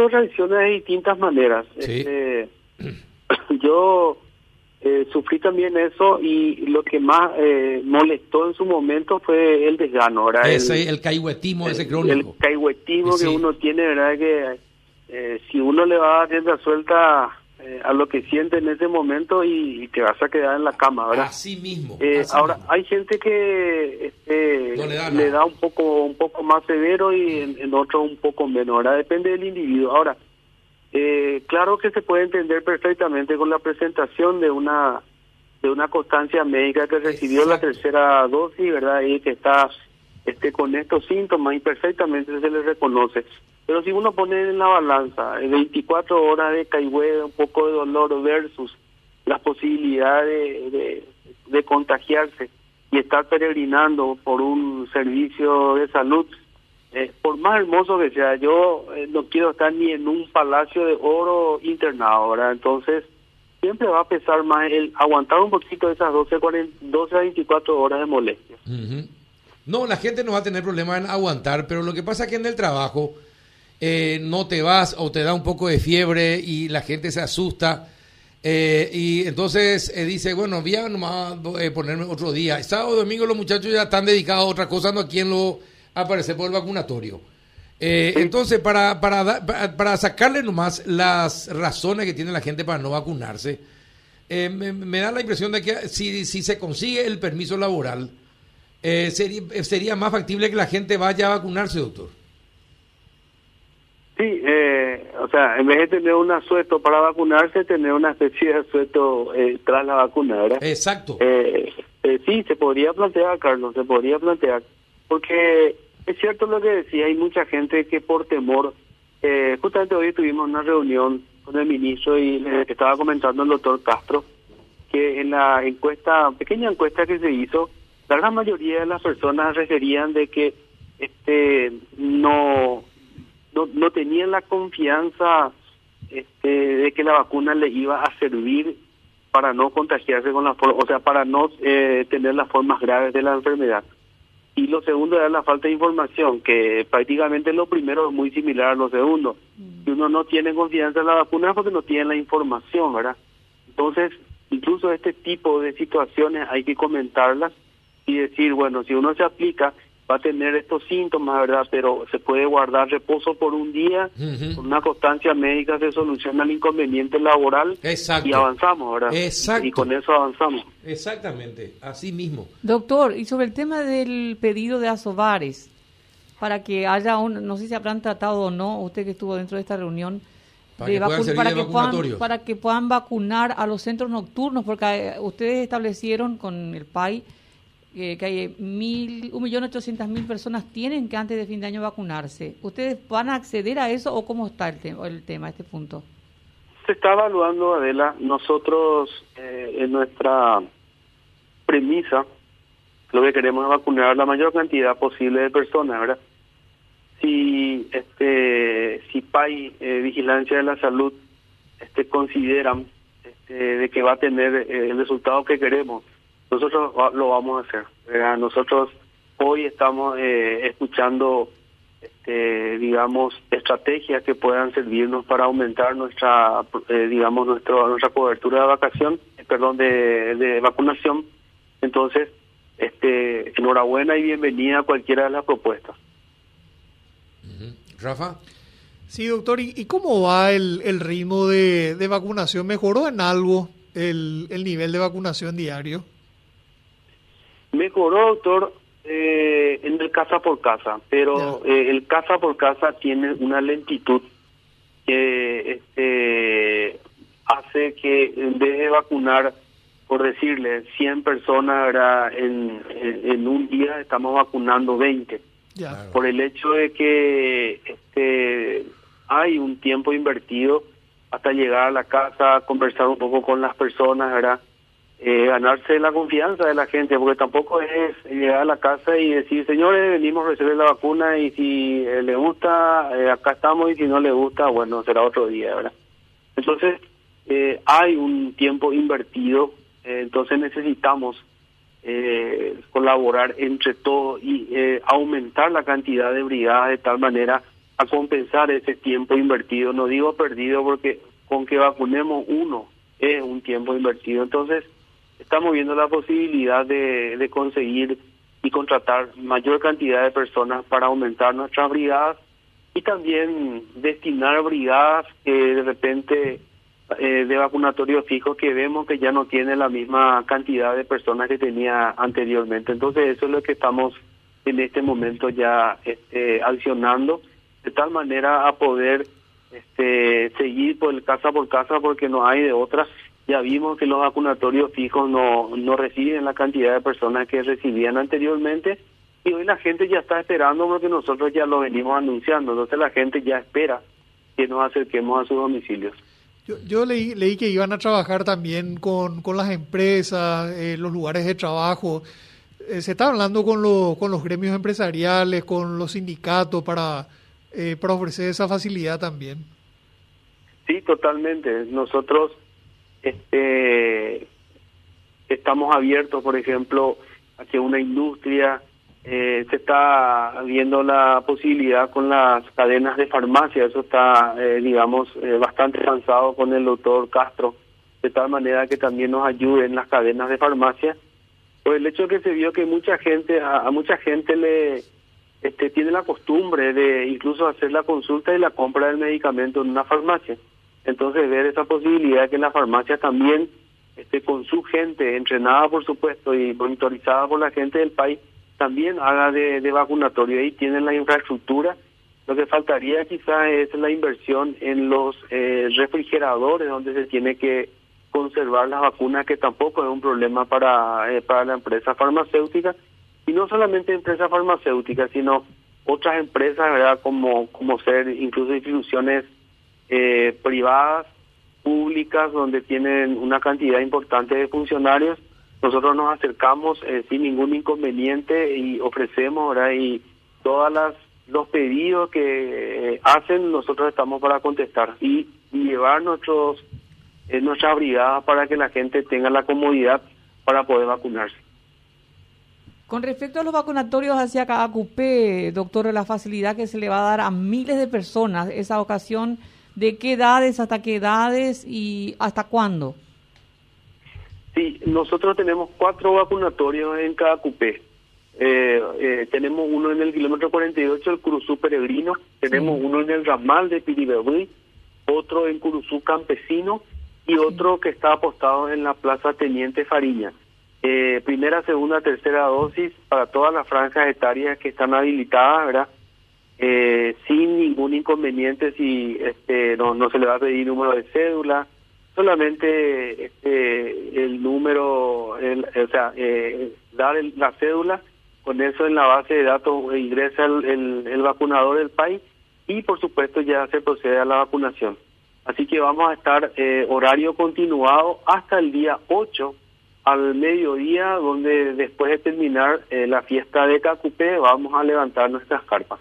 uno reacciona de distintas maneras. Este, yo eh, sufrí también eso y lo que más eh, molestó en su momento fue el desgano, ¿verdad? Ese, el, el caihuetismo ese crónico. El caihuetismo que uno tiene, ¿verdad? Que eh, si uno le va a rienda suelta eh, a lo que siente en ese momento y, te vas a quedar en la cama, ¿verdad? Así mismo. Eh, ahora hay gente que este, le, da un poco un poco más severo y en, en, otro un poco menos, ¿verdad? Depende del individuo. Ahora, eh, claro que se puede entender perfectamente con la presentación de una de una constancia médica que recibió la tercera dosis, ¿verdad? Y que está este con estos síntomas y perfectamente se le reconoce. Pero si uno pone en la balanza 24 horas de caigüe, un poco de dolor versus las posibilidades de, contagiarse y estar peregrinando por un servicio de salud, eh, por más hermoso que sea, yo eh, no quiero estar ni en un palacio de oro internado, ahora Entonces, siempre va a pesar más el aguantar un poquito esas 12, 40, 12 a 24 horas de molestia. No, la gente no va a tener problema en aguantar, pero lo que pasa es que en el trabajo eh, no te vas o te da un poco de fiebre y la gente se asusta. Eh, y entonces eh, dice, bueno, voy a nomás ponerme otro día. Sábado domingo los muchachos ya están dedicados a otra cosa, no a quien lo aparece por el vacunatorio. Entonces, para, para, para, sacarle nomás las razones que tiene la gente para no vacunarse, me, da la impresión de que si, si se consigue el permiso laboral, sería, sería más factible que la gente vaya a vacunarse, doctor. Sí, eh, o sea, en vez de tener un asueto para vacunarse, tener una especie de asueto eh, tras la vacuna, ¿verdad? Exacto. Eh, eh, sí, se podría plantear, Carlos, se podría plantear. Porque es cierto lo que decía, hay mucha gente que por temor, eh, justamente hoy tuvimos una reunión con el ministro y le estaba comentando el doctor Castro que en la encuesta, pequeña encuesta que se hizo, la gran mayoría de las personas referían de que este no no, no tenían la confianza este, de que la vacuna le iba a servir para no contagiarse con la o sea, para no eh, tener las formas graves de la enfermedad. Y lo segundo era la falta de información, que prácticamente lo primero es muy similar a lo segundo. Mm. Si uno no tiene confianza en la vacuna es porque no tiene la información, ¿verdad? Entonces, incluso este tipo de situaciones hay que comentarlas y decir, bueno, si uno se aplica va a tener estos síntomas, ¿verdad? Pero se puede guardar reposo por un día, con una constancia médica se soluciona el inconveniente laboral y avanzamos, ¿verdad? Exacto. Y con eso avanzamos. Exactamente, así mismo. Doctor, y sobre el tema del pedido de Asobares, para que haya un, no sé si habrán tratado o no, usted que estuvo dentro de esta reunión, para, que, para, que puedan, para que puedan vacunar a los centros nocturnos, porque eh, ustedes establecieron con el PAI que hay mil, un millón ochocientas mil personas tienen que antes de fin de año vacunarse. ¿Ustedes van a acceder a eso o cómo está el, tema el tema, este punto? Se está evaluando, Adela. Nosotros, eh, en nuestra premisa, lo que queremos es vacunar la mayor cantidad posible de personas, ¿verdad? Si, este, si PAI, eh, Vigilancia de la Salud, este, consideran este, de que va a tener eh, el resultado que queremos, nosotros lo vamos a hacer. Nosotros hoy estamos eh, escuchando, este, digamos, estrategias que puedan servirnos para aumentar nuestra, eh, digamos, nuestro, nuestra cobertura de vacación, eh, perdón, de, de vacunación. Entonces, este, enhorabuena y bienvenida a cualquiera de las propuestas. Rafa. Sí, doctor, ¿y, cómo va el, el ritmo de, de vacunación? ¿Mejoró en algo el, el nivel de vacunación diario? Mejoró, doctor, eh, en el casa por casa, pero eh, el casa por casa tiene una lentitud que este, hace que en vez de vacunar, por decirle, 100 personas en, en, un día, estamos vacunando 20. Por el hecho de que este, hay un tiempo invertido hasta llegar a la casa, conversar un poco con las personas, ¿verdad? Eh, ganarse la confianza de la gente, porque tampoco es llegar a la casa y decir, señores, venimos a recibir la vacuna y si eh, le gusta, eh, acá estamos y si no le gusta, bueno, será otro día, ¿verdad? Entonces, eh, hay un tiempo invertido, entonces necesitamos colaborar entre todos y aumentar la cantidad de brigadas de tal manera a compensar ese tiempo invertido. No digo perdido porque con que vacunemos uno es un tiempo invertido. Entonces, estamos viendo la posibilidad de, de conseguir y contratar mayor cantidad de personas para aumentar nuestras brigadas y también destinar brigadas que de repente eh, de vacunatorio fijo que vemos que ya no tiene la misma cantidad de personas que tenía anteriormente. Entonces eso es lo que estamos en este momento ya este, accionando de tal manera a poder este, seguir por el casa por casa porque no hay de otras. Ya vimos que los vacunatorios fijos no, no reciben la cantidad de personas que recibían anteriormente y hoy la gente ya está esperando porque nosotros ya lo venimos anunciando, entonces la gente ya espera que nos acerquemos a sus domicilios. Yo, yo leí, leí que iban a trabajar también con, con las empresas, eh, los lugares de trabajo. Eh, se está hablando con, lo, con los gremios empresariales, con los sindicatos para, eh, para ofrecer esa facilidad también. Sí, totalmente. Nosotros este, estamos abiertos, por ejemplo, a que una industria eh, se está viendo la posibilidad con las cadenas de farmacia, eso está, eh, digamos, eh, bastante avanzado con el doctor Castro, de tal manera que también nos ayuden las cadenas de farmacia. Pues el hecho que se vio que mucha gente, a, mucha gente le este, tiene la costumbre de incluso hacer la consulta y la compra del medicamento en una farmacia. Entonces ver esa posibilidad que la farmacia también, este, con su gente, entrenada por supuesto y monitorizada por la gente del país, también haga de, de vacunatorio. Ahí tienen la infraestructura. Lo que faltaría quizás es la inversión en los eh, refrigeradores donde se tiene que conservar las vacunas, que tampoco es un problema para, eh, para la empresa farmacéutica. Y no solamente empresas farmacéuticas, sino otras empresas, ¿verdad? Como, como ser incluso instituciones eh, privadas, públicas, donde tienen una cantidad importante de funcionarios nosotros nos acercamos eh, sin ningún inconveniente y ofrecemos ahora y todas las los pedidos que eh, hacen nosotros estamos para contestar y, llevar nuestros eh, nuestra brigada para que la gente tenga la comodidad para poder vacunarse. Con respecto a los vacunatorios hacia CACUP, doctor, la facilidad que se le va a dar a miles de personas, esa ocasión, ¿de qué edades hasta qué edades y hasta cuándo? Sí, nosotros tenemos cuatro vacunatorios en cada cupé. Eh, eh, tenemos uno en el kilómetro 48, el Curuzú Peregrino, tenemos uno en el ramal de Piribebí, otro en Curuzú Campesino y otro que está apostado en la Plaza Teniente Fariña. Eh, primera, segunda, tercera dosis para todas las franjas etarias que están habilitadas, ¿verdad? Sin ningún inconveniente si este, no, no se le va a pedir número de cédula, solamente este, el número, el, o sea, eh, dar la cédula, con eso en la base de datos ingresa el, el, vacunador del país y por supuesto ya se procede a la vacunación. Así que vamos a estar eh, horario continuado hasta el día 8 al mediodía, donde después de terminar eh, la fiesta de Cacupé vamos a levantar nuestras carpas.